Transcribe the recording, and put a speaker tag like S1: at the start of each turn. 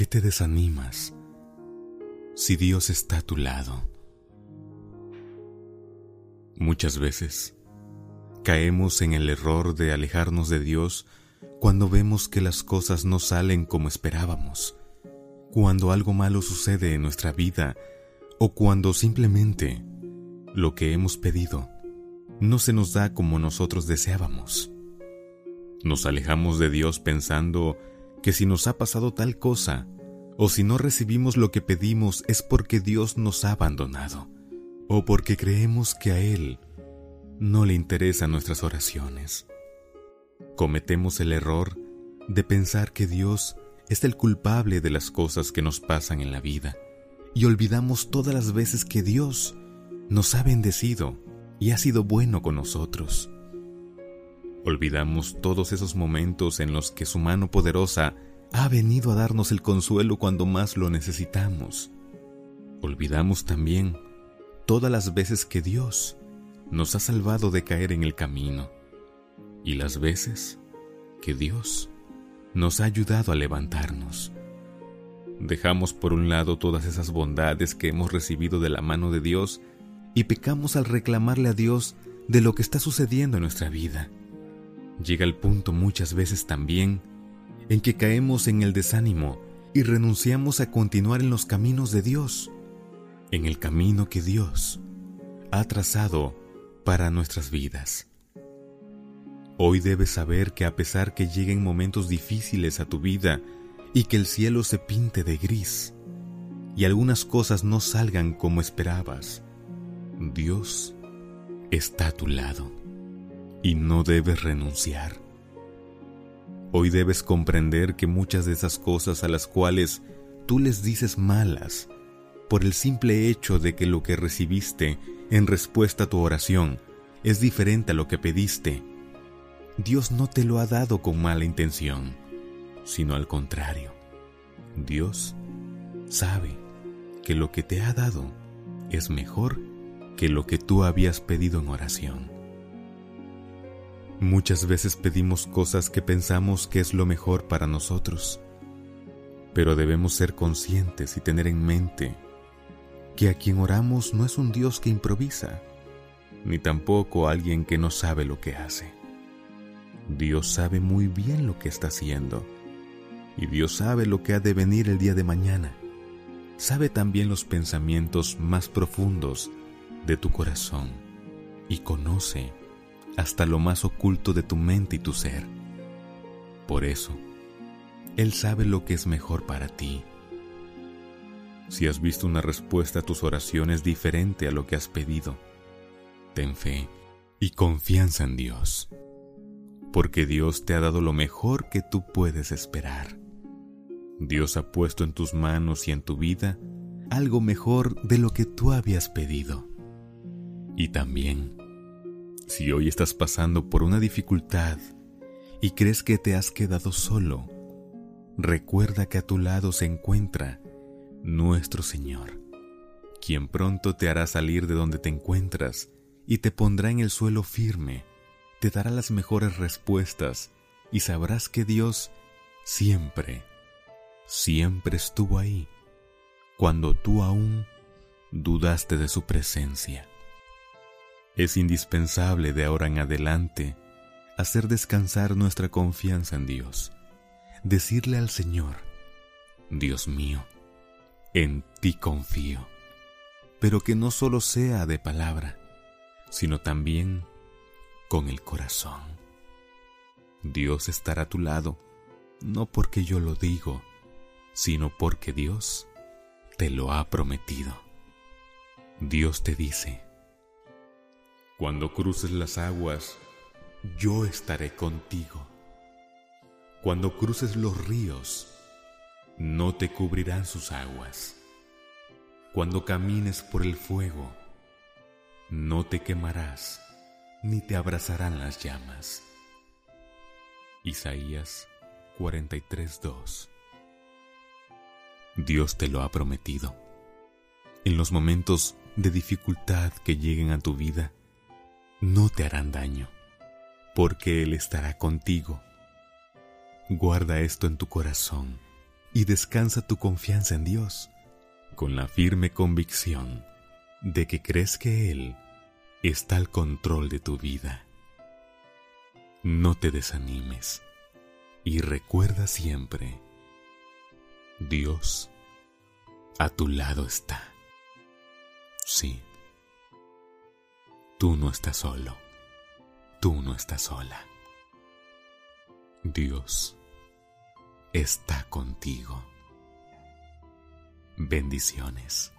S1: qué te desanimas si Dios está a tu lado? Muchas veces caemos en el error de alejarnos de Dios cuando vemos que las cosas no salen como esperábamos, cuando algo malo sucede en nuestra vida o cuando simplemente lo que hemos pedido no se nos da como nosotros deseábamos. Nos alejamos de Dios pensando que si nos ha pasado tal cosa, o si no recibimos lo que pedimos es porque Dios nos ha abandonado, o porque creemos que a Él no le interesan nuestras oraciones. Cometemos el error de pensar que Dios es el culpable de las cosas que nos pasan en la vida, y olvidamos todas las veces que Dios nos ha bendecido y ha sido bueno con nosotros. Olvidamos todos esos momentos en los que su mano poderosa ha venido a darnos el consuelo cuando más lo necesitamos. Olvidamos también todas las veces que Dios nos ha salvado de caer en el camino y las veces que Dios nos ha ayudado a levantarnos. Dejamos por un lado todas esas bondades que hemos recibido de la mano de Dios y pecamos al reclamarle a Dios de lo que está sucediendo en nuestra vida llega el punto muchas veces también en que caemos en el desánimo y renunciamos a continuar en los caminos de Dios, en el camino que Dios ha trazado para nuestras vidas. Hoy debes saber que a pesar que lleguen momentos difíciles a tu vida y que el cielo se pinte de gris y algunas cosas no salgan como esperabas, Dios está a tu lado y no debes renunciar. Hoy debes comprender que muchas de esas cosas a las cuales tú les dices malas, por el simple hecho de que lo que recibiste en respuesta a tu oración es diferente a lo que pediste, Dios no te lo ha dado con mala intención, sino al contrario. Dios sabe que lo que te ha dado es mejor que lo que tú habías pedido en oración. Muchas veces pedimos cosas que pensamos que es lo mejor para nosotros, pero debemos ser conscientes y tener en mente que a quien oramos no es un Dios que improvisa, ni tampoco alguien que no sabe lo que hace. Dios sabe muy bien lo que está haciendo, y Dios sabe lo que ha de venir el día de mañana. Sabe también los pensamientos más profundos de tu corazón y conoce hasta lo más oculto de tu mente y tu ser. Por eso, Él sabe lo que es mejor para ti. Si has visto una respuesta a tus oraciones diferente a lo que has pedido, ten fe y confianza en Dios, porque Dios te ha dado lo mejor que tú puedes esperar. Dios ha puesto en tus manos y en tu vida algo mejor de lo que tú habías pedido. Y también si hoy estás pasando por una dificultad y crees que te has quedado solo, recuerda que a tu lado se encuentra nuestro Señor, quien pronto te hará salir de donde te encuentras y te pondrá en el suelo firme, te dará las mejores respuestas y sabrás que Dios siempre, siempre estuvo ahí cuando tú aún dudaste de su presencia. Es indispensable de ahora en adelante hacer descansar nuestra confianza en Dios, decirle al Señor, Dios mío, en ti confío, pero que no solo sea de palabra, sino también con el corazón. Dios estará a tu lado, no porque yo lo digo, sino porque Dios te lo ha prometido. Dios te dice, cuando cruces las aguas, yo estaré contigo. Cuando cruces los ríos, no te cubrirán sus aguas. Cuando camines por el fuego, no te quemarás, ni te abrazarán las llamas. Isaías 43:2 Dios te lo ha prometido. En los momentos de dificultad que lleguen a tu vida, no te harán daño, porque Él estará contigo. Guarda esto en tu corazón y descansa tu confianza en Dios, con la firme convicción de que crees que Él está al control de tu vida. No te desanimes y recuerda siempre, Dios a tu lado está. Sí, tú no estás solo, tú no estás sola. Dios está contigo. Bendiciones.